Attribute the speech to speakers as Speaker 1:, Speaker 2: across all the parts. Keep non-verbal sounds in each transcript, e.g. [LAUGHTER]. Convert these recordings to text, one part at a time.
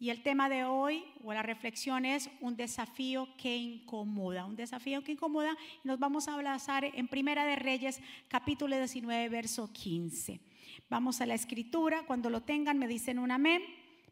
Speaker 1: Y el tema de hoy o la reflexión es un desafío que incomoda, un desafío que incomoda. Nos vamos a abrazar en Primera de Reyes, capítulo 19, verso 15. Vamos a la escritura, cuando lo tengan me dicen un amén.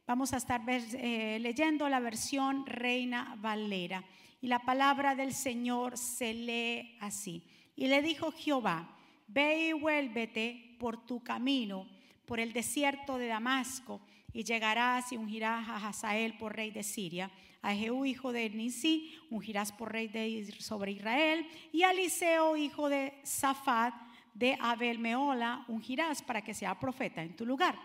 Speaker 1: Vamos a estar eh, leyendo la versión Reina Valera. Y la palabra del Señor se lee así. Y le dijo Jehová, ve y vuélvete por tu camino, por el desierto de Damasco y llegarás y ungirás a Hazael por rey de Siria, a Jehú hijo de Nisi ungirás por rey de, sobre Israel, y a Eliseo hijo de Safat de Abel Meola ungirás para que sea profeta en tu lugar.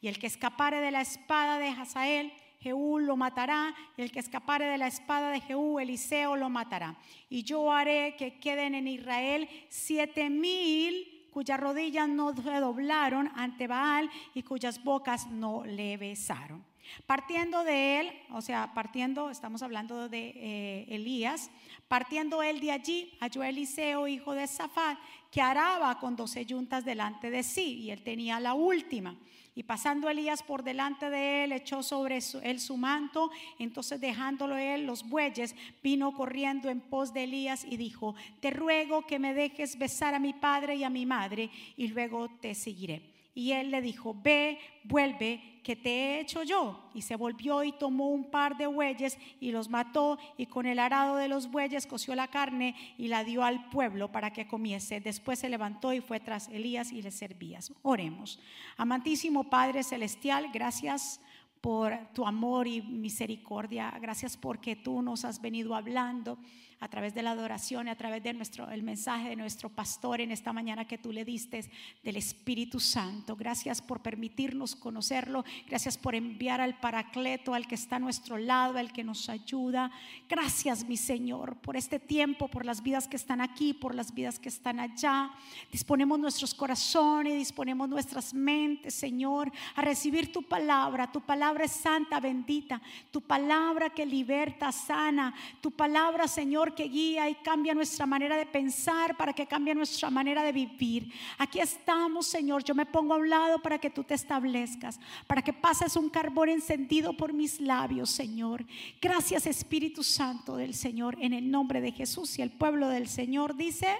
Speaker 1: Y el que escapare de la espada de Hazael, Jehú lo matará, y el que escapare de la espada de Jehú, Eliseo lo matará. Y yo haré que queden en Israel siete mil cuyas rodillas no se doblaron ante Baal y cuyas bocas no le besaron. Partiendo de él, o sea, partiendo, estamos hablando de eh, Elías, partiendo él de allí, halló Eliseo, hijo de Safat, que araba con doce yuntas delante de sí, y él tenía la última. Y pasando Elías por delante de él, echó sobre él su manto. Entonces dejándolo él los bueyes, vino corriendo en pos de Elías y dijo, te ruego que me dejes besar a mi padre y a mi madre y luego te seguiré. Y él le dijo, ve, vuelve, que te he hecho yo. Y se volvió y tomó un par de bueyes y los mató y con el arado de los bueyes coció la carne y la dio al pueblo para que comiese. Después se levantó y fue tras Elías y le servías. Oremos. Amantísimo Padre Celestial, gracias por tu amor y misericordia. Gracias porque tú nos has venido hablando a través de la adoración y a través de nuestro el mensaje de nuestro pastor en esta mañana que tú le diste del Espíritu Santo. Gracias por permitirnos conocerlo. Gracias por enviar al Paracleto, al que está a nuestro lado, al que nos ayuda. Gracias, mi Señor, por este tiempo, por las vidas que están aquí, por las vidas que están allá. Disponemos nuestros corazones, disponemos nuestras mentes, Señor, a recibir tu palabra. Tu palabra es santa, bendita. Tu palabra que liberta, sana. Tu palabra, Señor, que guía y cambia nuestra manera de pensar, para que cambie nuestra manera de vivir. Aquí estamos, Señor. Yo me pongo a un lado para que tú te establezcas, para que pases un carbón encendido por mis labios, Señor. Gracias, Espíritu Santo del Señor, en el nombre de Jesús. Y el pueblo del Señor dice,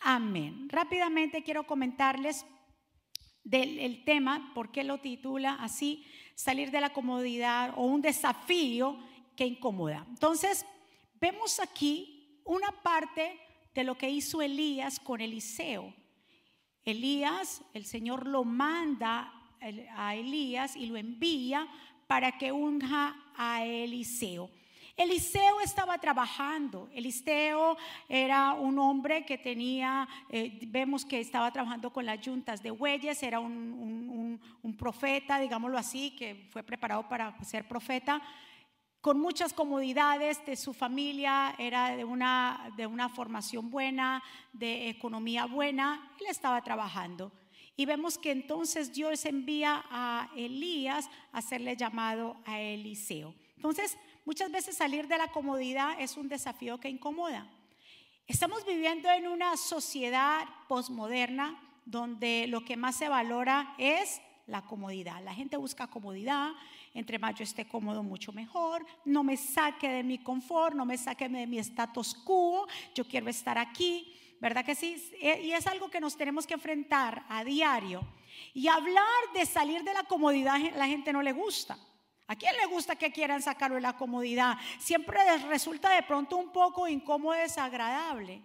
Speaker 1: amén. Rápidamente quiero comentarles del tema, por qué lo titula así, salir de la comodidad o un desafío que incomoda. Entonces, vemos aquí una parte de lo que hizo Elías con Eliseo. Elías, el Señor lo manda a Elías y lo envía para que unja a Eliseo. Eliseo estaba trabajando. Eliseo era un hombre que tenía, eh, vemos que estaba trabajando con las yuntas de bueyes, era un profeta, digámoslo así, que fue preparado para ser profeta con muchas comodidades de su familia, era de una, de una formación buena, de economía buena, él estaba trabajando. Y vemos que entonces Dios envía a Elías a hacerle llamado a Eliseo. Entonces, muchas veces salir de la comodidad es un desafío que incomoda. Estamos viviendo en una sociedad posmoderna donde lo que más se valora es la comodidad. La gente busca comodidad, entre más yo esté cómodo, mucho mejor. No me saque de mi confort, no me saque de mi status quo. Yo quiero estar aquí, ¿verdad que sí? Y es algo que nos tenemos que enfrentar a diario. Y hablar de salir de la comodidad, la gente no le gusta. ¿A quién le gusta que quieran sacarlo de la comodidad? Siempre resulta de pronto un poco incómodo, desagradable.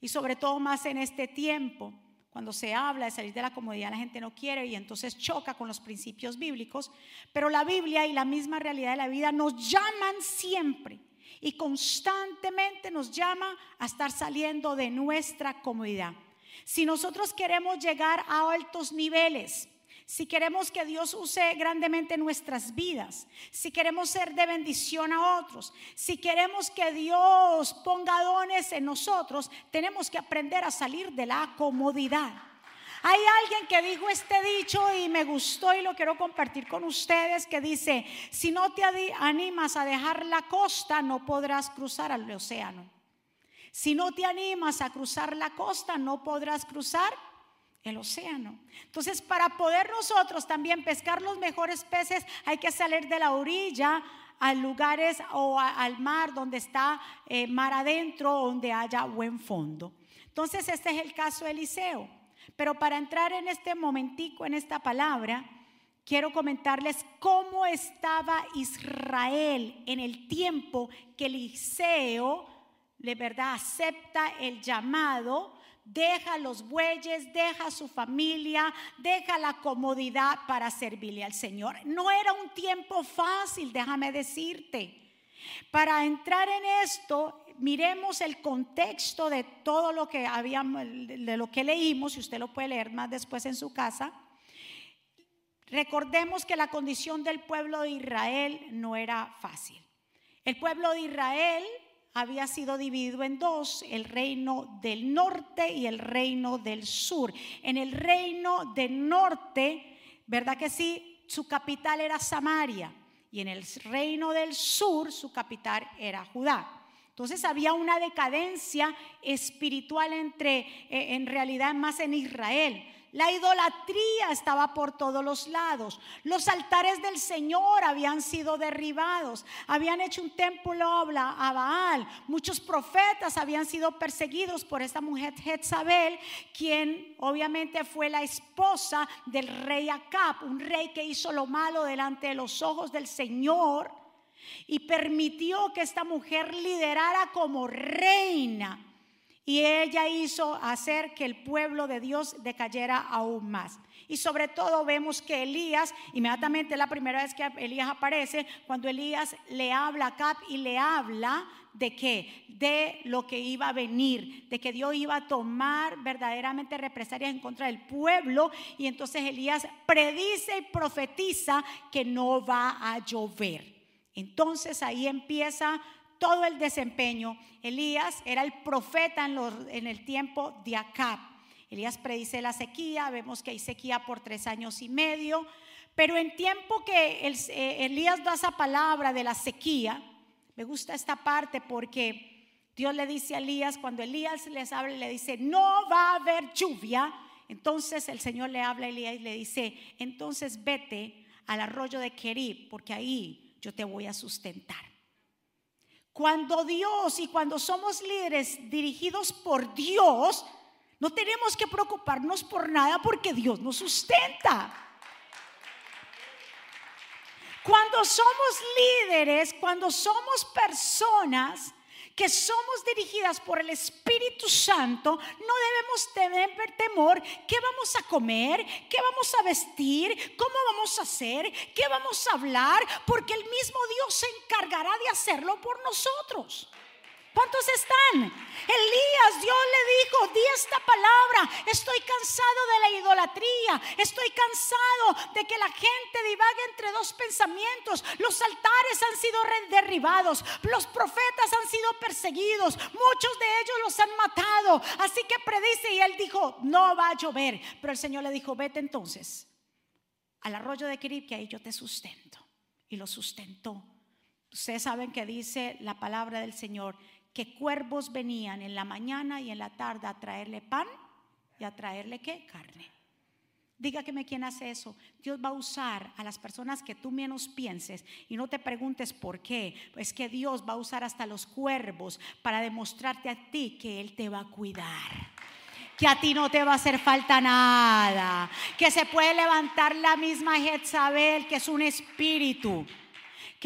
Speaker 1: Y sobre todo más en este tiempo. Cuando se habla de salir de la comodidad, la gente no quiere y entonces choca con los principios bíblicos. Pero la Biblia y la misma realidad de la vida nos llaman siempre y constantemente nos llama a estar saliendo de nuestra comodidad. Si nosotros queremos llegar a altos niveles, si queremos que Dios use grandemente nuestras vidas, si queremos ser de bendición a otros, si queremos que Dios ponga dones en nosotros, tenemos que aprender a salir de la comodidad. Hay alguien que dijo este dicho y me gustó y lo quiero compartir con ustedes que dice, si no te animas a dejar la costa, no podrás cruzar al océano. Si no te animas a cruzar la costa, no podrás cruzar el océano. Entonces, para poder nosotros también pescar los mejores peces, hay que salir de la orilla a lugares o al mar donde está eh, mar adentro, donde haya buen fondo. Entonces, este es el caso de Eliseo. Pero para entrar en este momentico, en esta palabra, quiero comentarles cómo estaba Israel en el tiempo que Eliseo, de verdad, acepta el llamado deja los bueyes, deja su familia, deja la comodidad para servirle al Señor. No era un tiempo fácil, déjame decirte. Para entrar en esto, miremos el contexto de todo lo que habíamos, de lo que leímos, y usted lo puede leer más después en su casa. Recordemos que la condición del pueblo de Israel no era fácil. El pueblo de Israel había sido dividido en dos, el reino del norte y el reino del sur. En el reino del norte, ¿verdad que sí? Su capital era Samaria y en el reino del sur su capital era Judá. Entonces había una decadencia espiritual entre, eh, en realidad más en Israel. La idolatría estaba por todos los lados. Los altares del Señor habían sido derribados. Habían hecho un templo a Baal. Muchos profetas habían sido perseguidos por esta mujer Jezabel, quien obviamente fue la esposa del rey Acab, un rey que hizo lo malo delante de los ojos del Señor y permitió que esta mujer liderara como reina y ella hizo hacer que el pueblo de Dios decayera aún más. Y sobre todo vemos que Elías, inmediatamente la primera vez que Elías aparece, cuando Elías le habla a Cap y le habla de qué? De lo que iba a venir, de que Dios iba a tomar verdaderamente represalias en contra del pueblo. Y entonces Elías predice y profetiza que no va a llover. Entonces ahí empieza todo el desempeño. Elías era el profeta en, el tiempo de Acab. Elías predice la sequía, vemos que hay sequía por tres años y medio, pero en tiempo que eh, Elías da esa palabra de la sequía, me gusta esta parte porque Dios le dice a Elías, cuando Elías les habla, le dice, no va a haber lluvia, entonces el Señor le habla a Elías y le dice, entonces vete al arroyo de Kerib, porque ahí yo te voy a sustentar. Cuando Dios y cuando somos líderes dirigidos por Dios, no tenemos que preocuparnos por nada porque Dios nos sustenta. Cuando somos líderes, cuando somos personas que somos dirigidas por el Espíritu Santo, no debemos tener temor. Qué vamos a comer, qué vamos a vestir, cómo vamos a hacer, qué vamos a hablar, porque el mismo Dios se encargará de hacerlo por nosotros. ¿Cuántos están? Elías, Dios le dijo, di esta palabra, estoy cansado de la idolatría, estoy cansado de que la gente divague entre dos pensamientos, los altares han sido derribados, los profetas han sido perseguidos, muchos de ellos los han matado, así que predice. Y él dijo, no va a llover, pero el Señor le dijo, vete entonces al arroyo de Kirib, que ahí yo te sustento, y lo sustentó. Ustedes saben que dice la palabra del Señor que cuervos venían en la mañana y en la tarde a traerle pan y a traerle qué? Carne. Dígame quién hace eso. Dios va a usar a las personas que tú menos pienses y no te preguntes por qué. Es que Dios va a usar hasta los cuervos para demostrarte a ti que Él te va a cuidar. Que a ti no te va a hacer falta nada. Que se puede levantar la misma Jezabel, que es un espíritu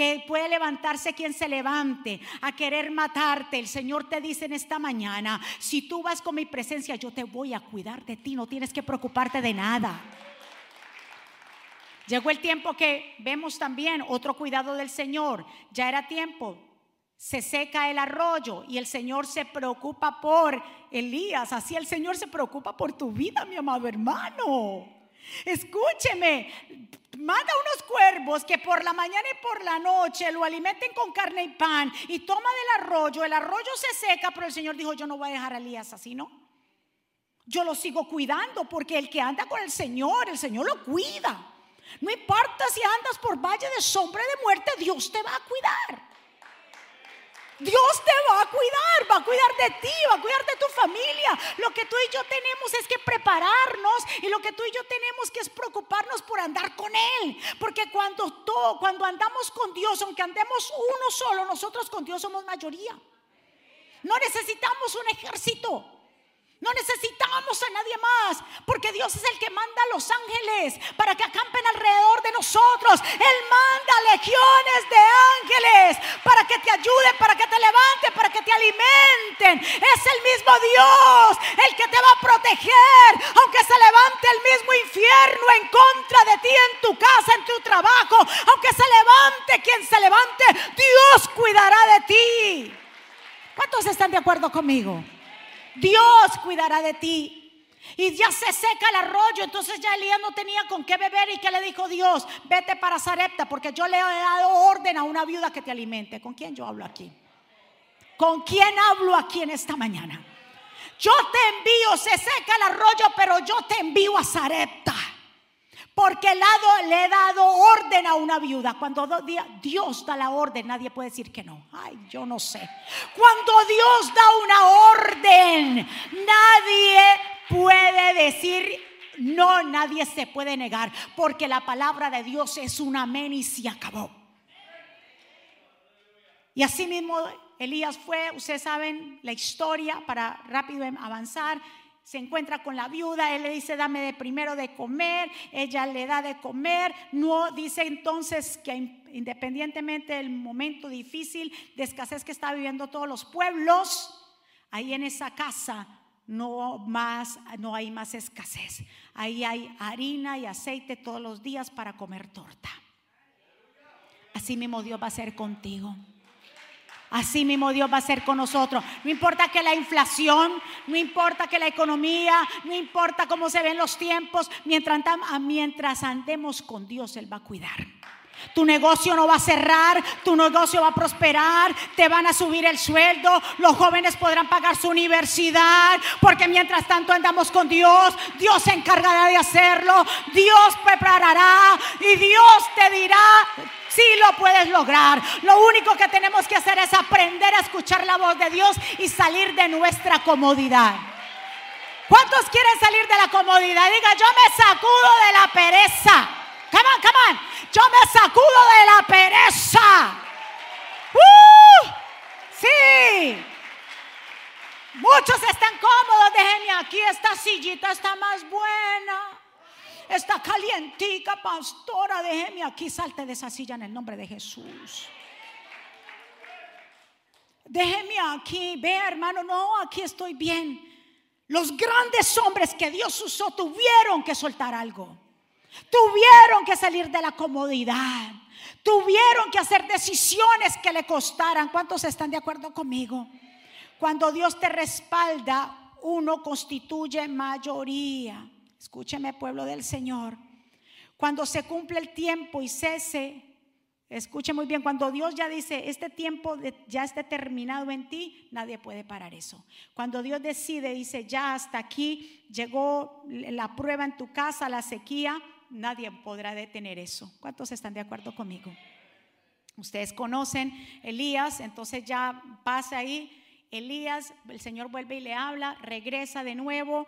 Speaker 1: que puede levantarse quien se levante a querer matarte. El Señor te dice en esta mañana, si tú vas con mi presencia, yo te voy a cuidar de ti, no tienes que preocuparte de nada. Llegó el tiempo que vemos también otro cuidado del Señor. Ya era tiempo. Se seca el arroyo y el Señor se preocupa por Elías. Así el Señor se preocupa por tu vida, mi amado hermano. Escúcheme, manda unos cuervos que por la mañana y por la noche lo alimenten con carne y pan y toma del arroyo, el arroyo se seca, pero el Señor dijo, yo no voy a dejar a Elías así, ¿no? Yo lo sigo cuidando porque el que anda con el Señor, el Señor lo cuida. No importa si andas por valle de sombra de muerte, Dios te va a cuidar. Dios te va a cuidar, va a cuidar de ti, va a cuidar de tu familia. Lo que tú y yo tenemos es que prepararnos y lo que tú y yo tenemos que es preocuparnos por andar con Él. Porque cuando, todo, cuando andamos con Dios, aunque andemos uno solo, nosotros con Dios somos mayoría. No necesitamos un ejército. No necesitamos a nadie más, porque Dios es el que manda a los ángeles para que acampen alrededor de nosotros. Él manda legiones de ángeles para que te ayuden, para que te levanten, para que te alimenten. Es el mismo Dios el que te va a proteger, aunque se levante el mismo infierno en contra de ti, en tu casa, en tu trabajo, aunque se levante quien se levante, Dios cuidará de ti. ¿Cuántos están de acuerdo conmigo? Dios cuidará de ti. Y ya se seca el arroyo, entonces ya Elías no tenía con qué beber y que le dijo Dios, vete para Zarepta porque yo le he dado orden a una viuda que te alimente. ¿Con quién yo hablo aquí? ¿Con quién hablo aquí en esta mañana? Yo te envío, se seca el arroyo, pero yo te envío a Zarepta. Porque lado, le he dado orden a una viuda. Cuando Dios da la orden, nadie puede decir que no. Ay, yo no sé. Cuando Dios da una orden, nadie puede decir no, nadie se puede negar. Porque la palabra de Dios es un amén y se acabó. Y así mismo Elías fue, ustedes saben la historia para rápido avanzar se encuentra con la viuda, él le dice, dame de primero de comer, ella le da de comer, no dice entonces que independientemente del momento difícil de escasez que está viviendo todos los pueblos, ahí en esa casa no más no hay más escasez. Ahí hay harina y aceite todos los días para comer torta. Así mismo Dios va a ser contigo. Así mismo Dios va a ser con nosotros. No importa que la inflación, no importa que la economía, no importa cómo se ven los tiempos, mientras, andemos con Dios, Él va a cuidar. Tu negocio no va a cerrar, tu negocio va a prosperar, te van a subir el sueldo, los jóvenes podrán pagar su universidad, porque mientras tanto andamos con Dios, Dios se encargará de hacerlo, Dios preparará y Dios te dirá si lo puedes lograr. Lo único que tenemos que hacer es aprender a escuchar la voz de Dios y salir de nuestra comodidad. ¿Cuántos quieren salir de la comodidad? Diga, yo me sacudo de la pereza. Come on, come on. Yo me sacudo de la pereza. ¡Uh! Sí. Muchos están cómodos. Déjenme aquí. Esta sillita está más buena. Está calientica, pastora. Déjeme aquí. Salte de esa silla en el nombre de Jesús. Déjeme aquí. Vea, hermano. No, aquí estoy bien. Los grandes hombres que Dios usó tuvieron que soltar algo. Tuvieron que salir de la comodidad. Tuvieron que hacer decisiones que le costaran. ¿Cuántos están de acuerdo conmigo? Cuando Dios te respalda, uno constituye mayoría. Escúcheme, pueblo del Señor. Cuando se cumple el tiempo y cese, escuche muy bien, cuando Dios ya dice, este tiempo ya está terminado en ti, nadie puede parar eso. Cuando Dios decide, dice, ya hasta aquí llegó la prueba en tu casa, la sequía, nadie podrá detener eso. ¿Cuántos están de acuerdo conmigo? Ustedes conocen Elías, entonces ya pasa ahí. Elías, el Señor vuelve y le habla, regresa de nuevo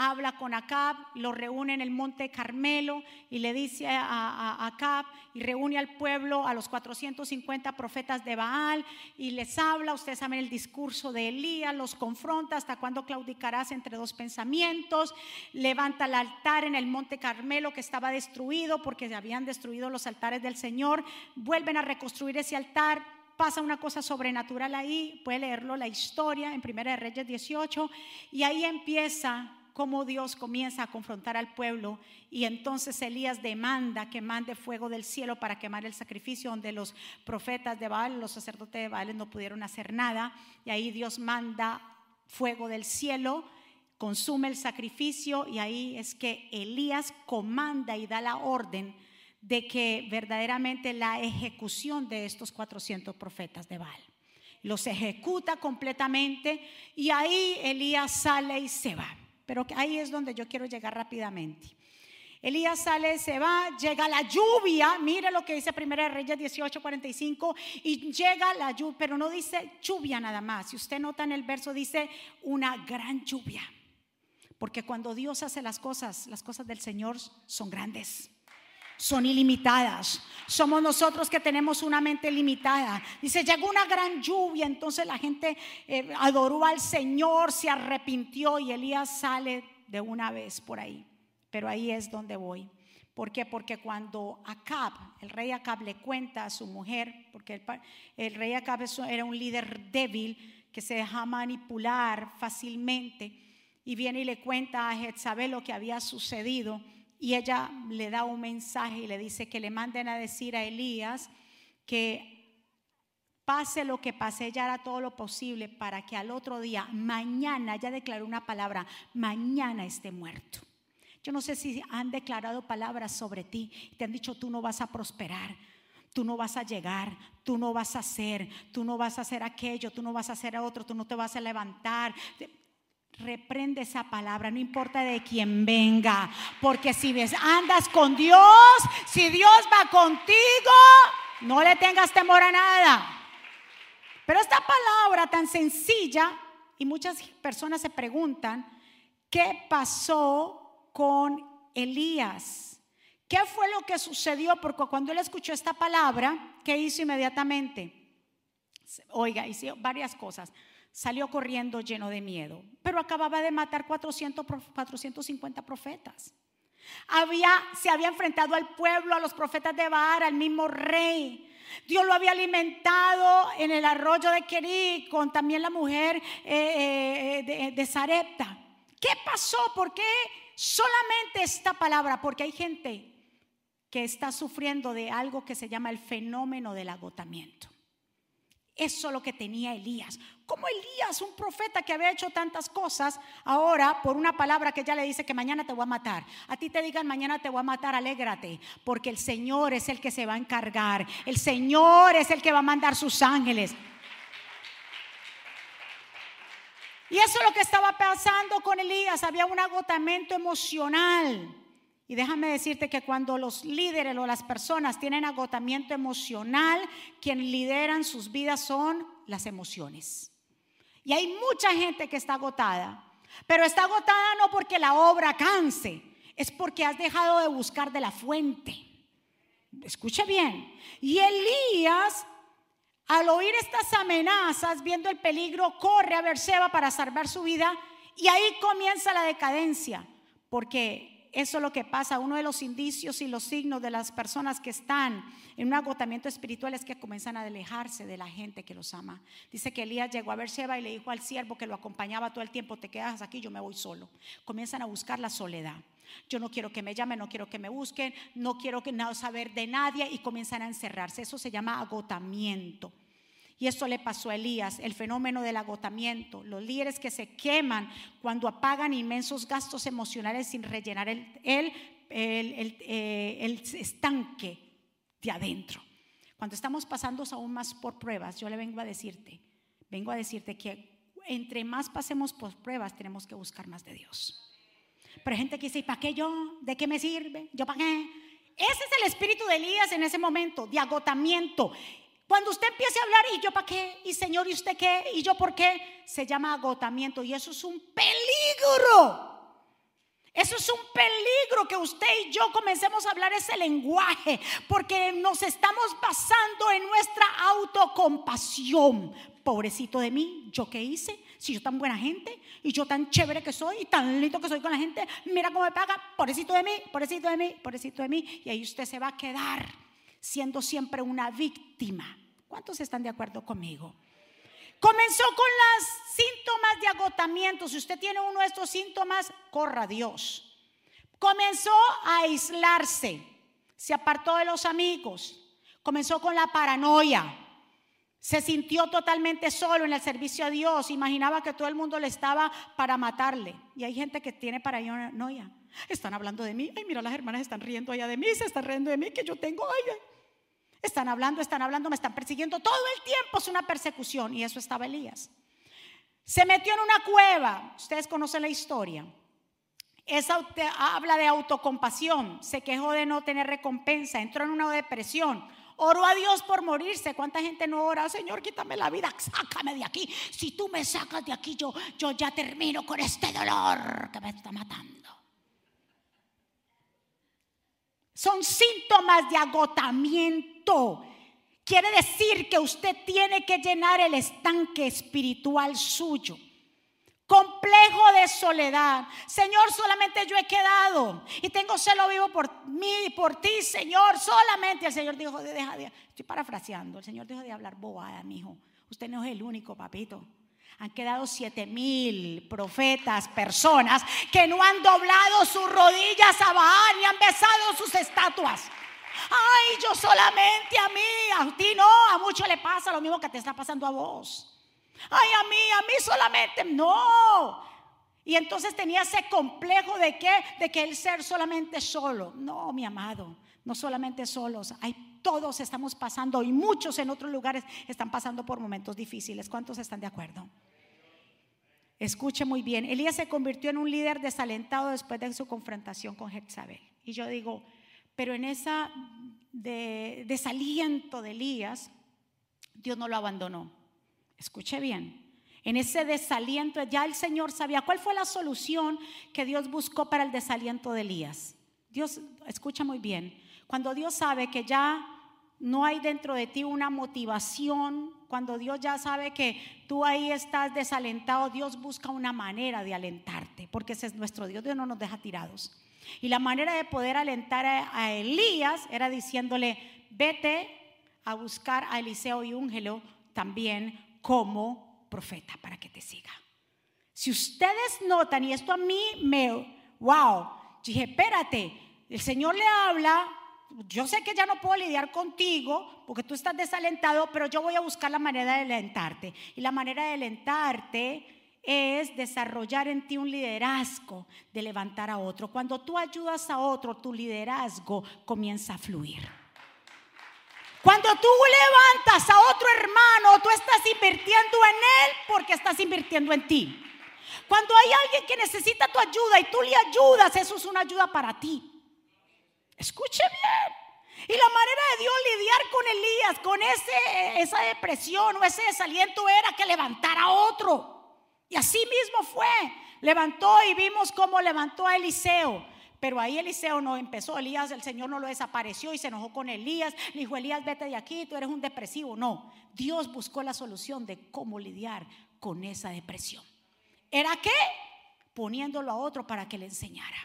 Speaker 1: habla con Acab, lo reúne en el monte Carmelo y le dice a, Acab y reúne al pueblo, a los 450 profetas de Baal y les habla, ustedes saben el discurso de Elías, los confronta hasta cuando claudicarás entre dos pensamientos, levanta el altar en el monte Carmelo que estaba destruido porque se habían destruido los altares del Señor, vuelven a reconstruir ese altar, pasa una cosa sobrenatural ahí, puede leerlo la historia en Primera de Reyes 18 y ahí empieza cómo Dios comienza a confrontar al pueblo y entonces Elías demanda que mande fuego del cielo para quemar el sacrificio donde los profetas de Baal, los sacerdotes de Baal no pudieron hacer nada y ahí Dios manda fuego del cielo, consume el sacrificio y ahí es que Elías comanda y da la orden de que verdaderamente la ejecución de estos 400 profetas de Baal los ejecuta completamente y ahí Elías sale y se va. Pero ahí es donde yo quiero llegar rápidamente. Elías sale, se va, llega la lluvia, mire lo que dice Primera de Reyes 18:45, y llega la lluvia, pero no dice lluvia nada más. Si usted nota en el verso, dice una gran lluvia. Porque cuando Dios hace las cosas, las cosas del Señor son grandes, son ilimitadas. Somos nosotros que tenemos una mente limitada. Dice, llegó una gran lluvia, entonces la gente eh, adoró al Señor, se arrepintió y Elías sale de una vez por ahí. Pero ahí es donde voy. ¿Por qué? Porque cuando Acab, el rey Acab le cuenta a su mujer, porque el, rey Acab era un líder débil que se deja manipular fácilmente, y viene y le cuenta a Jezabel lo que había sucedido, y ella le da un mensaje y le dice que le manden a decir a Elías que pase lo que pase, ella hará todo lo posible para que al otro día, mañana, ya declaró una palabra, mañana esté muerto. Yo no sé si han declarado palabras sobre ti. Te han dicho, tú no vas a prosperar. Tú no vas a llegar, tú no vas a hacer, tú no vas a hacer aquello, tú no vas a hacer otro, tú no te vas a levantar. Reprende esa palabra, no importa de quién venga, porque si andas con Dios, si Dios va contigo, no le tengas temor a nada. Pero esta palabra tan sencilla, y muchas personas se preguntan, ¿qué pasó con Elías. ¿Qué fue lo que sucedió? Porque cuando él escuchó esta palabra, ¿qué hizo inmediatamente? Oiga, hizo varias cosas. Salió corriendo lleno de miedo, pero acababa de matar 400, 450 profetas. Había, se había enfrentado al pueblo, a los profetas de Baal, al mismo rey. Dios lo había alimentado en el arroyo de Querí con también la mujer eh, eh, de, de Zarepta. ¿Qué pasó? ¿Por qué Solamente esta palabra, porque hay gente que está sufriendo de algo que se llama el fenómeno del agotamiento. Eso es lo que tenía Elías. Como Elías, un profeta que había hecho tantas cosas, ahora por una palabra que ya le dice que mañana te voy a matar. A ti te digan mañana te voy a matar, alégrate, porque el Señor es el que se va a encargar. El Señor es el que va a mandar sus ángeles. Y eso es lo que estaba pasando con Elías. Había un agotamiento emocional. Y déjame decirte que cuando los líderes o las personas tienen agotamiento emocional, quien lideran sus vidas son las emociones. Y hay mucha gente que está agotada. Pero está agotada no porque la obra canse, es porque has dejado de buscar de la fuente. Escuche bien. Y Elías al oír estas amenazas, viendo el peligro, corre a Berseba para salvar su vida y ahí comienza la decadencia, eso es lo que pasa. Uno de los indicios y los signos de las personas que están en un agotamiento espiritual es que comienzan a alejarse de la gente que los ama. Dice que Elías llegó a Berseba y le dijo al siervo que lo acompañaba todo el tiempo, te quedas aquí, yo me voy solo. Comienzan a buscar la soledad. Yo no quiero que me llamen, no quiero que me busquen, no quiero que nada saber de nadie y comienzan a encerrarse. Eso se llama agotamiento. Y esto le pasó a Elías, el fenómeno del agotamiento, los líderes que se queman cuando apagan inmensos gastos emocionales sin rellenar el, eh, el estanque de adentro. Cuando estamos pasando aún más por pruebas, yo le vengo a decirte, vengo a decirte que entre más pasemos por pruebas tenemos que buscar más de Dios. Pero hay gente que dice, ¿para qué yo? ¿De qué me sirve? ¿Yo para qué? Ese es el espíritu de Elías en ese momento, de agotamiento. Cuando usted empiece a hablar, ¿y yo para qué? ¿Y Señor, ¿y usted qué? ¿Y yo por qué? Se llama agotamiento y eso es un peligro. Eso es un peligro que usted y yo comencemos a hablar ese lenguaje, porque nos estamos basando en nuestra autocompasión. Pobrecito de mí, ¿yo qué hice? Si yo tan buena gente y yo tan chévere que soy y tan lindo que soy con la gente, mira cómo me paga, pobrecito de mí, pobrecito de mí, pobrecito de mí. Y ahí usted se va a quedar siendo siempre una víctima. ¿Cuántos están de acuerdo conmigo? Comenzó con los síntomas de agotamiento. Si usted tiene uno de estos síntomas, corra Dios. Comenzó a aislarse, se apartó de los amigos, comenzó con la paranoia, se sintió totalmente solo en el servicio a Dios, imaginaba que todo el mundo le estaba para matarle. Y hay gente que tiene paranoia. Están hablando de mí. Ay, mira, las hermanas están riendo allá de mí, se están riendo de mí, que yo tengo. Ay, Están hablando, están hablando, me están persiguiendo. Todo el tiempo es una persecución. Y eso estaba Elías. Se metió en una cueva. Ustedes conocen la historia. Es habla de autocompasión, se quejó de no tener recompensa, entró en una depresión, oró a Dios por morirse. ¿Cuánta gente no ora? Señor, quítame la vida, sácame de aquí. Si tú me sacas de aquí, yo, yo ya termino con este dolor que me está matando. Son síntomas de agotamiento. Quiere decir que usted tiene que llenar el estanque espiritual suyo complejo de soledad. Señor, solamente yo he quedado y tengo celo vivo por mí, por ti, Señor. Solamente el Señor dijo, deja de, estoy parafraseando, el Señor dijo de hablar bobada, mi hijo. Usted no es el único, papito. Han quedado siete mil profetas, personas que no han doblado sus rodillas a Baal ni han besado sus estatuas. Ay, yo solamente a mí, a ti no, a mucho le pasa lo mismo que te está pasando a vos. Ay, a mí, a mí solamente. No. Y entonces tenía ese complejo de qué? De que el ser solamente solo. No, mi amado, no solamente solos. Hay todos estamos pasando y muchos en otros lugares están pasando por momentos difíciles. ¿Cuántos están de acuerdo? Escuche muy bien. Elías se convirtió en un líder desalentado después de su confrontación con Jezabel. Y yo digo, pero en esa desaliento de Elías, Dios no lo abandonó. Escuche bien. En ese desaliento ya el Señor sabía cuál fue la solución que Dios buscó para el desaliento de Elías. Dios, escucha muy bien. Cuando Dios sabe que ya no hay dentro de ti una motivación, cuando Dios ya sabe que tú ahí estás desalentado, Dios busca una manera de alentarte, porque ese es nuestro Dios, Dios no nos deja tirados. Y la manera de poder alentar a, Elías era diciéndole, vete a buscar a Eliseo y úngelo también como profeta para que te siga. Si ustedes notan, y esto a mí me, wow, dije, espérate, el Señor le habla, yo sé que ya no puedo lidiar contigo porque tú estás desalentado, pero yo voy a buscar la manera de alentarte. Y la manera de alentarte es desarrollar en ti un liderazgo de levantar a otro. Cuando tú ayudas a otro, tu liderazgo comienza a fluir. Cuando tú levantas a otro hermano, tú estás invirtiendo en él porque estás invirtiendo en ti. Cuando hay alguien que necesita tu ayuda y tú le ayudas, eso es una ayuda para ti. Escuche bien. Y la manera de Dios lidiar con Elías, con ese, esa depresión o ese desaliento era que levantara a otro. Y así mismo fue. Levantó y vimos cómo levantó a Eliseo. Pero ahí Eliseo no empezó, Elías, el Señor no lo desapareció y se enojó con Elías, le dijo, Elías, vete de aquí, tú eres un depresivo. No, Dios buscó la solución de cómo lidiar con esa depresión. ¿Era qué? Poniéndolo a otro para que le enseñara.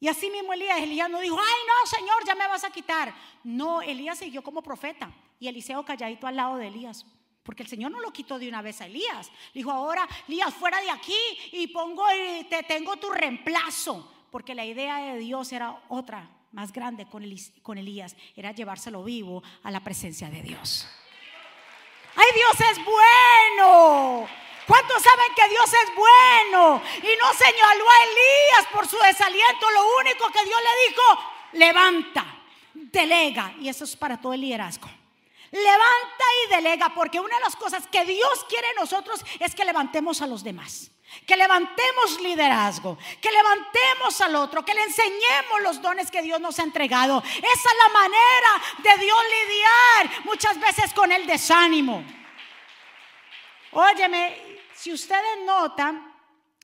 Speaker 1: Y así mismo Elías, Elías no dijo, ay no, Señor, ya me vas a quitar. No, Elías siguió como profeta y Eliseo calladito al lado de Elías. Porque el Señor no lo quitó de una vez a Elías. Le dijo, ahora, Elías, fuera de aquí y pongo, te tengo tu reemplazo porque la idea de Dios era otra, más grande con, Elías, era llevárselo vivo a la presencia de Dios. ¡Ay, Dios es bueno! ¿Cuántos saben que Dios es bueno? Y no señaló a Elías por su desaliento. Lo único que Dios le dijo, levanta, delega. Y eso es para todo el liderazgo. Levanta y delega, porque una de las cosas que Dios quiere nosotros es que levantemos a los demás. Que levantemos liderazgo, que levantemos al otro, que le enseñemos los dones que Dios nos ha entregado. Esa es la manera de Dios lidiar muchas veces con el desánimo. Óyeme, si ustedes notan,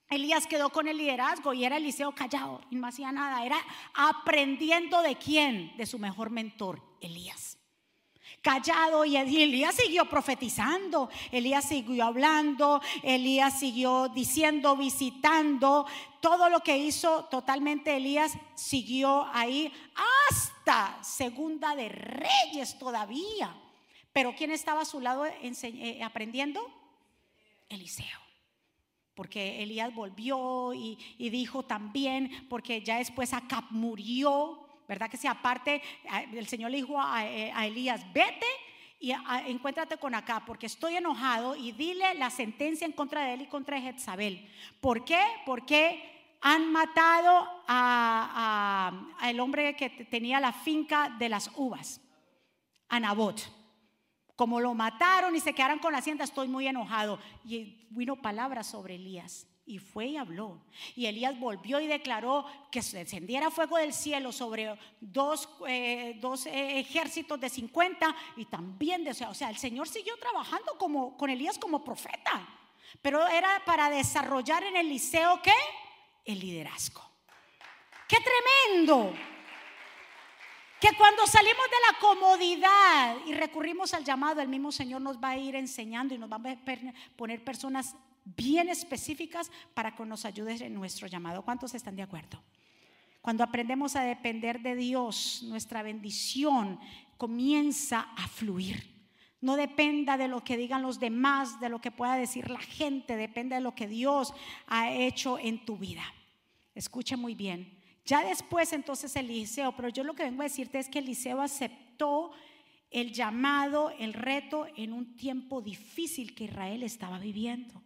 Speaker 1: Elías quedó con el liderazgo y era Eliseo callado y no hacía nada. Era aprendiendo de quién, de su mejor mentor, Elías callado y Elías siguió profetizando, Elías siguió hablando, Elías siguió diciendo, visitando, todo lo que hizo totalmente Elías siguió ahí hasta segunda de reyes todavía. Pero ¿quién estaba a su lado eh, aprendiendo? Eliseo. Porque Elías volvió y, dijo también, porque ya después Acab murió, ¿verdad? Que si aparte el Señor le dijo a, Elías, vete y encuéntrate con acá, porque estoy enojado y dile la sentencia en contra de él y contra Jezabel. ¿Por qué? Porque han matado al hombre que tenía la finca de las uvas, a Nabot. Como lo mataron y se quedaron con la hacienda, estoy muy enojado. Y vino palabras sobre Elías. Y fue y habló. Y Elías volvió y declaró que se encendiera fuego del cielo sobre dos, eh, dos eh, ejércitos de 50 y también de, o sea, el Señor siguió trabajando como, con Elías como profeta, pero era para desarrollar en Eliseo qué? El liderazgo. ¡Qué tremendo! Que cuando salimos de la comodidad y recurrimos al llamado, el mismo Señor nos va a ir enseñando y nos va a poner personas bien específicas para que nos ayude en nuestro llamado. ¿Cuántos están de acuerdo? Cuando aprendemos a depender de Dios, nuestra bendición comienza a fluir. No dependa de lo que digan los demás, de lo que pueda decir la gente, depende de lo que Dios ha hecho en tu vida. Escuche muy bien. Ya después entonces Eliseo, pero yo lo que vengo a decirte es que Eliseo aceptó el llamado, el reto en un tiempo difícil que Israel estaba viviendo.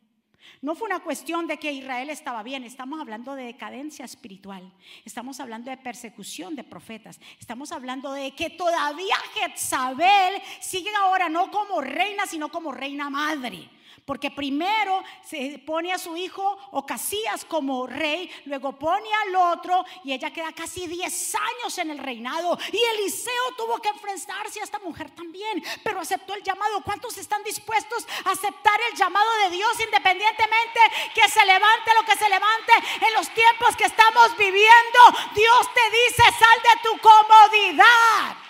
Speaker 1: No fue una cuestión de que Israel estaba bien, estamos hablando de decadencia espiritual, estamos hablando de persecución de profetas, estamos hablando de que todavía Jezabel sigue ahora no como reina, sino como reina madre. Porque primero se pone a su hijo Ocasías como rey, luego pone al otro y ella queda casi 10 años en el reinado. Y Eliseo tuvo que enfrentarse a esta mujer también, pero aceptó el llamado. ¿Cuántos están dispuestos a aceptar el llamado de Dios independientemente que se levante lo que se levante en los tiempos que estamos viviendo? Dios te dice, sal de tu comodidad.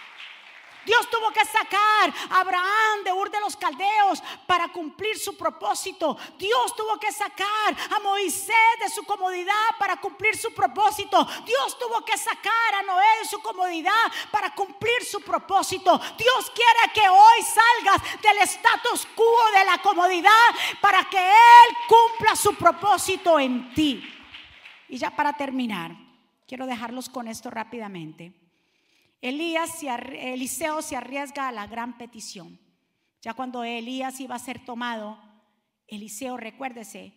Speaker 1: Dios tuvo que sacar a Abraham de Ur de los Caldeos para cumplir su propósito. Dios tuvo que sacar a Moisés de su comodidad para cumplir su propósito. Dios tuvo que sacar a Noé de su comodidad para cumplir su propósito. Dios quiere que hoy salgas del status quo de la comodidad para que Él cumpla su propósito en ti. Y ya para terminar, quiero dejarlos con esto rápidamente. Elías Eliseo se arriesga a la gran petición. Ya cuando Elías iba a ser tomado, Eliseo, recuérdese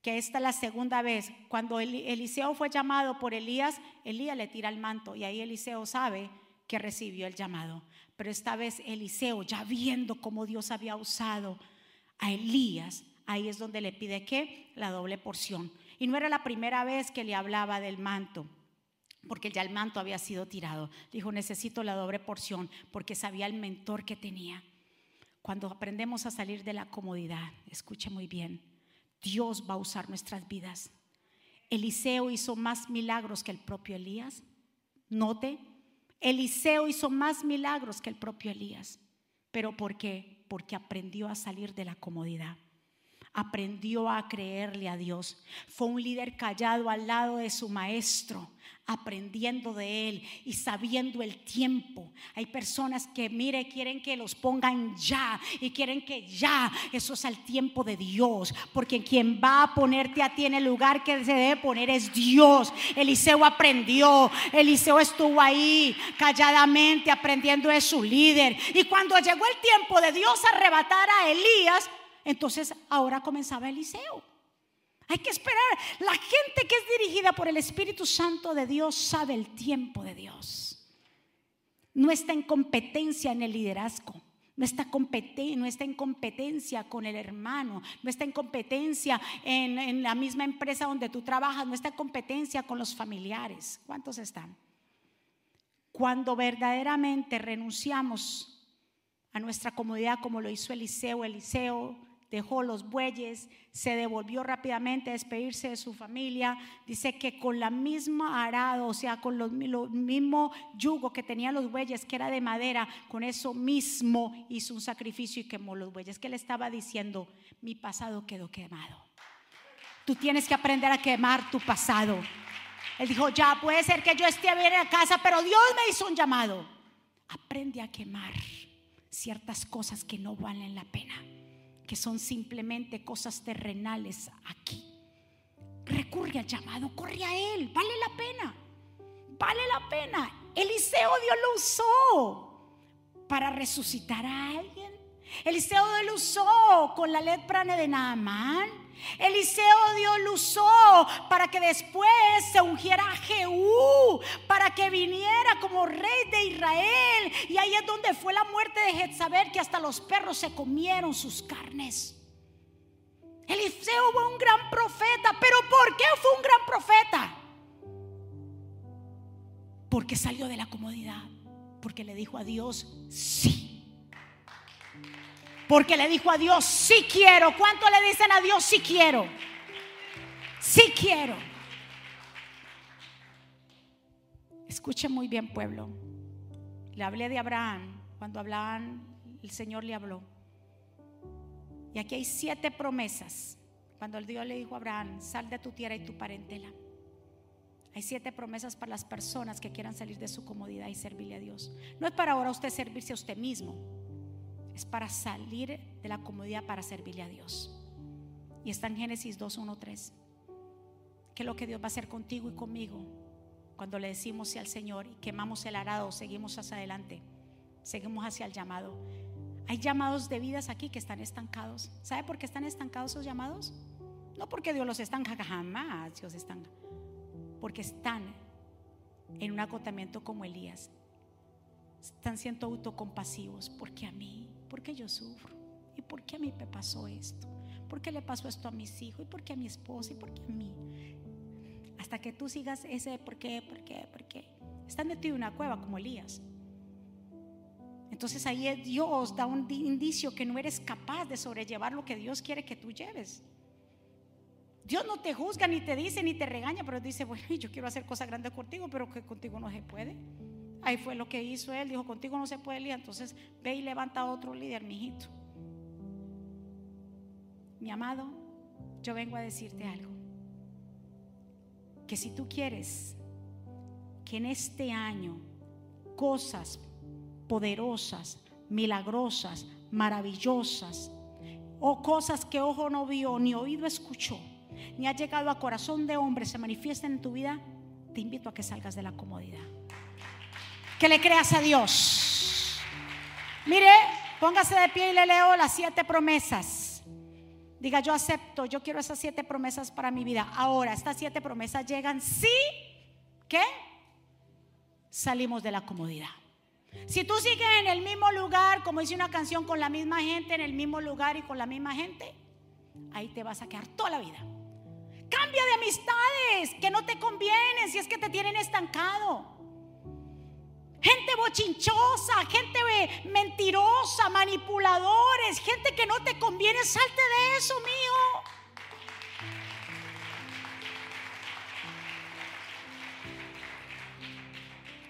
Speaker 1: que esta es la segunda vez. Cuando Eliseo fue llamado por Elías, Elías le tira el manto y ahí Eliseo sabe que recibió el llamado. Pero esta vez Eliseo, ya viendo cómo Dios había usado a Elías, ahí es donde le pide que la doble porción. Y no era la primera vez que le hablaba del manto porque ya el manto había sido tirado. Dijo, necesito la doble porción, porque sabía el mentor que tenía. Cuando aprendemos a salir de la comodidad, escuche muy bien, Dios va a usar nuestras vidas. Eliseo hizo más milagros que el propio Elías. Note, Eliseo hizo más milagros que el propio Elías. ¿Pero por qué? Porque aprendió a salir de la comodidad aprendió a creerle a Dios. Fue un líder callado al lado de su maestro, aprendiendo de él y sabiendo el tiempo. Hay personas que, mire, quieren que los pongan ya y quieren que ya, eso es al tiempo de Dios, porque quien va a ponerte a ti en el lugar que se debe poner es Dios. Eliseo aprendió, Eliseo estuvo ahí calladamente aprendiendo de su líder. Y cuando llegó el tiempo de Dios arrebatar a Elías, entonces ahora comenzaba Eliseo. Hay que esperar. La gente que es dirigida por el Espíritu Santo de Dios sabe el tiempo de Dios. No está en competencia en el liderazgo. No está, no está en competencia con el hermano, no está en competencia en, la misma empresa donde tú trabajas, no está en competencia con los familiares. ¿Cuántos están? Cuando verdaderamente renunciamos a nuestra comodidad como lo hizo Eliseo, Eliseo dejó los bueyes, se devolvió rápidamente a despedirse de su familia. Dice que con la misma arado, o sea, con los, mismo yugo que tenían los bueyes, que era de madera, con eso mismo hizo un sacrificio y quemó los bueyes. Que le estaba diciendo, mi pasado quedó quemado. Tú tienes que aprender a quemar tu pasado. Él dijo, ya puede ser que yo esté bien en casa, pero Dios me hizo un llamado. Aprende a quemar ciertas cosas que no valen la pena que son simplemente cosas terrenales aquí. Recurre al llamado, corre a Él, vale la pena, vale la pena. Eliseo Dios lo usó para resucitar a alguien. Eliseo Dios lo usó con la lepra de Naamán. Eliseo Dios lo usó para que después se ungiera a Jehú, para que viniera como rey de Israel. Y ahí es donde fue la muerte de Jezabel, que hasta los perros se comieron sus carnes. Eliseo fue un gran profeta, pero ¿por qué fue un gran profeta? Porque salió de la comodidad, porque le dijo a Dios, sí. Porque le dijo a Dios, sí quiero. ¿Cuánto le dicen a Dios, sí quiero? Sí quiero. Escuche muy bien, pueblo. Le hablé de Abraham. Cuando hablaban, el Señor le habló. Y aquí hay siete promesas. Cuando el Dios le dijo a Abraham, sal de tu tierra y tu parentela. Hay siete promesas para las personas que quieran salir de su comodidad y servirle a Dios. No es para ahora usted servirse a usted mismo. Es para salir de la comodidad para servirle a Dios. Y está en Génesis 2, 1, 3. ¿Qué es lo que Dios va a hacer contigo y conmigo? Cuando le decimos sí al Señor y quemamos el arado, seguimos hacia adelante, seguimos hacia el llamado. Hay llamados de vidas aquí que están estancados. ¿Sabe por qué están estancados esos llamados? No porque Dios los estanca, jamás Dios estanca. Porque están en un acotamiento como Elías. Están siendo autocompasivos. Porque a mí, porque yo sufro. ¿Y por qué a mí me pasó esto? ¿Por qué le pasó esto a mis hijos? ¿Y por qué a mi esposa? ¿Y por qué a mí? Hasta que tú sigas ese por qué, por qué, por qué. Estás metido en una cueva como Elías. Entonces ahí Dios da un indicio que no eres capaz de sobrellevar lo que Dios quiere que tú lleves. Dios no te juzga, ni te dice, ni te regaña, pero dice, bueno, [LAUGHS] yo quiero hacer cosas grandes contigo, pero que contigo no se puede. Ahí fue lo que hizo él, dijo, contigo no se puede, líder, entonces ve y levanta a otro líder, mi hijito. Mi amado, yo vengo a decirte algo que si tú quieres que en este año cosas poderosas, milagrosas, maravillosas, o cosas que ojo no vio, ni oído escuchó, ni ha llegado a corazón de hombre, se manifiesten en tu vida, te invito a que salgas de la comodidad. Que le creas a Dios. Mire, póngase de pie y le leo las siete promesas. Diga, yo acepto, yo quiero esas siete promesas para mi vida. Ahora, estas siete promesas llegan si, ¿qué? Salimos de la comodidad. Si tú sigues en el mismo lugar, como dice una canción, con la misma gente, en el mismo lugar y con la misma gente, ahí te vas a quedar toda la vida. Cambia de amistades que no te convienen si es que te tienen estancado gente bochinchosa, gente mentirosa, manipuladores, gente que no te conviene, salte de eso, mío.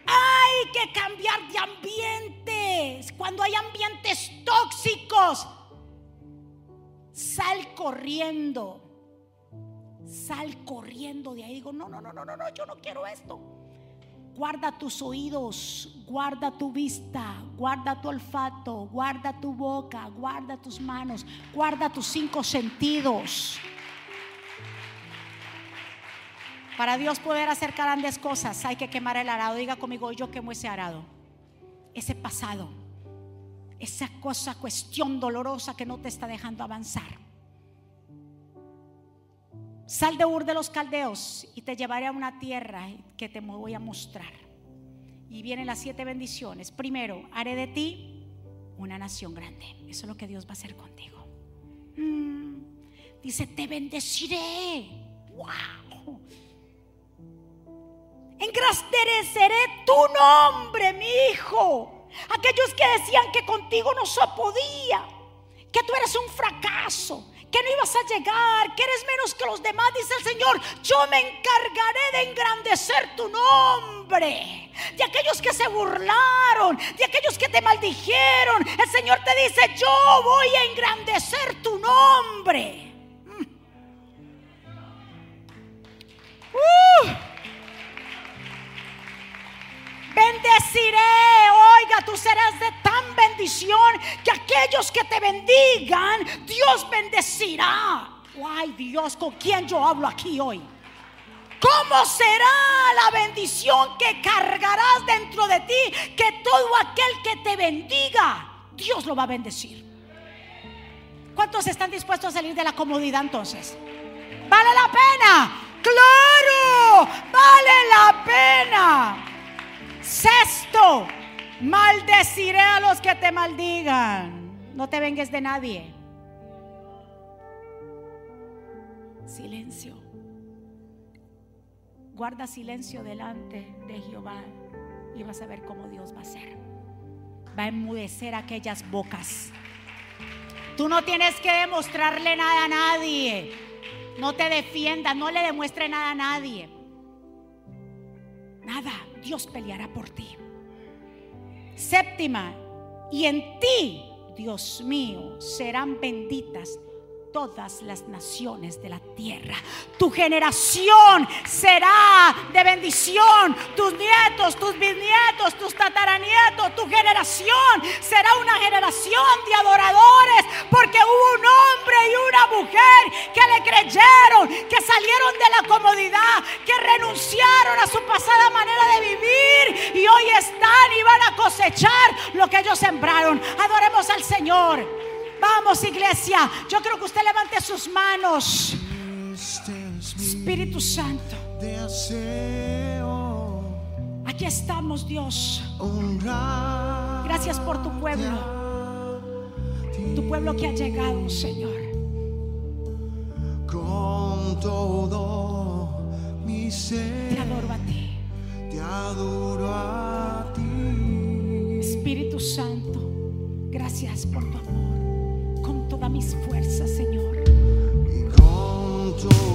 Speaker 1: Hay que cambiar de ambientes. Cuando hay ambientes tóxicos, sal corriendo. Sal corriendo de ahí. Digo, no, no, no, no, no, yo no quiero esto. Guarda tus oídos, guarda tu vista, guarda tu olfato, guarda tu boca, guarda tus manos, guarda tus cinco sentidos. Para Dios poder hacer grandes cosas hay que quemar el arado. Diga conmigo, yo quemo ese arado, ese pasado, esa cosa, cuestión dolorosa que no te está dejando avanzar. Sal de Ur de los Caldeos y te llevaré a una tierra que te voy a mostrar. Y vienen las siete bendiciones. Primero, haré de ti una nación grande. Eso es lo que Dios va a hacer contigo. Mm. Dice, te bendeciré. Wow. Engrandeceré tu nombre, mi hijo. Aquellos que decían que contigo no se podía, que tú eres un fracaso, que no ibas a llegar, que eres menos que los demás, dice el Señor, yo me encargaré de engrandecer tu nombre. De aquellos que se burlaron, de aquellos que te maldijeron, el Señor te dice, yo voy a engrandecer tu nombre. Mm. Uh. Bendeciré, oiga, tú serás de bendición que aquellos que te bendigan, Dios bendecirá. Ay Dios, ¿con quién yo hablo aquí hoy? ¿Cómo será la bendición que cargarás dentro de ti? Que todo aquel que te bendiga, Dios lo va a bendecir. ¿Cuántos están dispuestos a salir de la comodidad entonces? ¿Vale la pena? Claro, vale la pena. Sexto, maldeciré a los que te maldigan. No te vengues de nadie. Silencio. Guarda silencio delante de Jehová y vas a ver cómo Dios va a hacer. Va a enmudecer aquellas bocas. Tú no tienes que demostrarle nada a nadie. No te defiendas, no le demuestre nada a nadie. Nada, Dios peleará por ti. Séptima, y en ti, Dios mío, serán benditas todas las naciones de la tierra. Tu generación será de bendición. Tus nietos, tus bisnietos, tus tataranietos, tu generación será una generación de adoradores. Porque hubo un hombre y una mujer que le creyeron, que salieron de la comodidad, que renunciaron a su pasada manera de vivir y hoy están y van a cosechar lo que ellos sembraron. Adoremos al Señor. Vamos, iglesia. Yo creo que usted levante sus manos. Espíritu Santo. Aquí estamos, Dios. Gracias por tu pueblo. Tu pueblo que ha llegado, Señor.
Speaker 2: Con todo mi ser.
Speaker 1: Te adoro a ti.
Speaker 2: Te adoro a ti.
Speaker 1: Espíritu Santo, gracias por tu amor todas mis fuerzas, Señor.
Speaker 2: Y con todas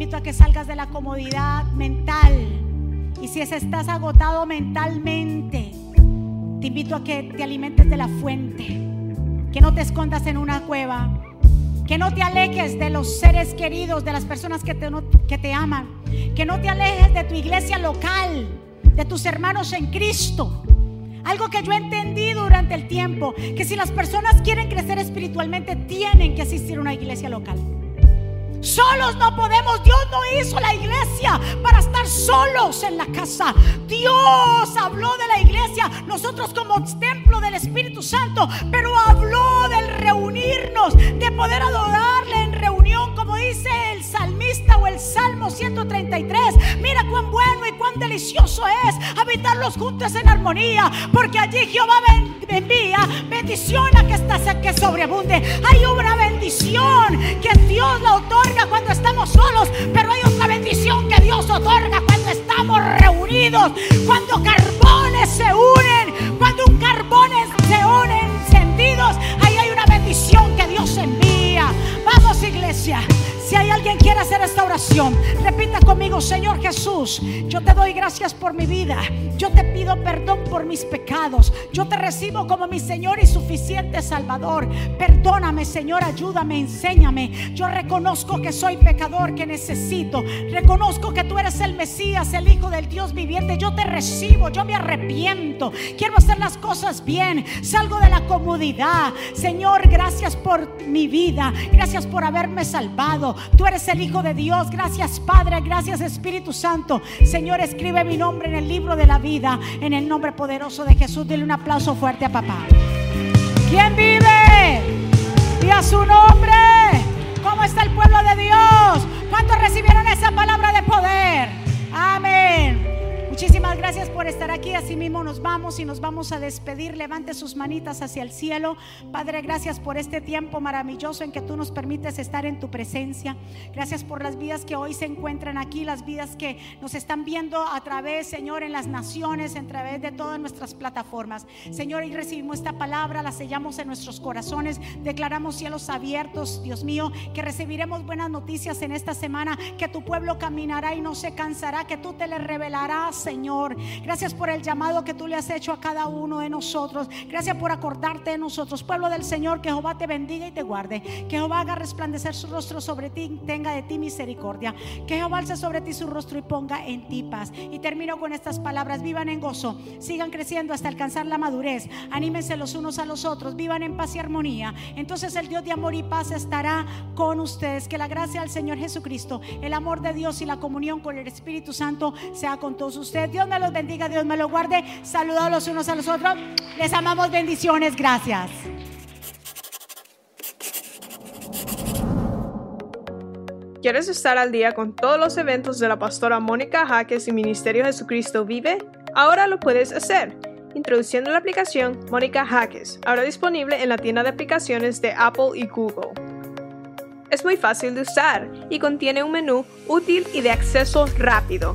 Speaker 1: invito a que salgas de la comodidad mental. Y si es- estás agotado mentalmente, te invito a que te alimentes de la fuente que no te escondas en una cueva, que no te alejes de los seres queridos, de las personas que te, que te aman, que no te alejes de tu iglesia local, de tus hermanos en Cristo. Algo que yo he entendido durante el tiempo, que si las personas quieren crecer espiritualmente, tienen que asistir a una iglesia local. Solos no podemos. Dios no hizo la iglesia para estar solos en la casa. Dios habló de la iglesia, nosotros como templo del Espíritu Santo, pero habló del reunirnos, de poder adorarle en reunión, como dice o el Salmo 133. Mira cuán bueno y cuán delicioso es habitarlos juntos en armonía, porque allí Jehová envía bendición a que, está, que sobreabunde. Hay una bendición que Dios la otorga cuando estamos solos, pero hay otra bendición que Dios otorga cuando estamos reunidos, cuando carbones se unen, cuando un carbón se une encendidos, ahí hay una bendición que Dios envía. Vamos iglesia, si hay alguien que quiere hacer esta oración, repita conmigo, Señor Jesús, yo te doy gracias por mi vida, yo te pido perdón por mis pecados, yo te recibo como mi Señor y suficiente Salvador. Perdóname, Señor, ayúdame, enséñame. Yo reconozco que soy pecador, que necesito. Reconozco que tú eres el Mesías, el Hijo del Dios viviente. Yo te recibo, yo me arrepiento. Quiero hacer las cosas bien. Salgo de la comodidad. Señor, gracias por mi vida. Gracias por haberme salvado. Tú eres el Hijo de Dios. Gracias Padre, gracias Espíritu Santo. Señor, escribe mi nombre en el libro de la vida, en el nombre poderoso de Jesús. Dile un aplauso fuerte a papá. ¿Quién vive? Y a su nombre. ¿Cómo está el pueblo de Dios? ¿Cuántos recibieron esa palabra de poder? Amén. Muchísimas gracias por estar aquí. Así mismo nos vamos y nos vamos a despedir. Levante sus manitas hacia el cielo. Padre, gracias por este tiempo maravilloso en que tú nos permites estar en tu presencia. Gracias por las vidas que hoy se encuentran aquí, las vidas que nos están viendo a través, Señor, en las naciones, a través de todas nuestras plataformas. Señor, y recibimos esta palabra, la sellamos en nuestros corazones. Declaramos cielos abiertos, Dios mío, que recibiremos buenas noticias en esta semana, que tu pueblo caminará y no se cansará, que tú te le revelarás, Señor. Gracias por el llamado que tú le has hecho a cada uno de nosotros. Gracias por acordarte de nosotros. Pueblo del Señor, que Jehová te bendiga y te guarde. Que Jehová haga resplandecer su rostro sobre ti, tenga de ti misericordia. Que Jehová alce sobre ti su rostro y ponga en ti paz. Y termino con estas palabras. Vivan en gozo. Sigan creciendo hasta alcanzar la madurez. Anímense los unos a los otros. Vivan en paz y armonía. Entonces el Dios de amor y paz estará con ustedes. Que la gracia del Señor Jesucristo, el amor de Dios y la comunión con el Espíritu Santo sea con todos ustedes. Dios me los bendiga, Dios me los guarde. Saludos los unos a los otros. Les amamos, bendiciones, gracias.
Speaker 3: ¿Quieres estar al día con todos los eventos de la pastora Mónica Jaques y Ministerio Jesucristo Vive? Ahora lo puedes hacer. Introduciendo la aplicación Mónica Jaques, ahora disponible en la tienda de aplicaciones de Apple y Google. Es muy fácil de usar y contiene un menú útil y de acceso rápido.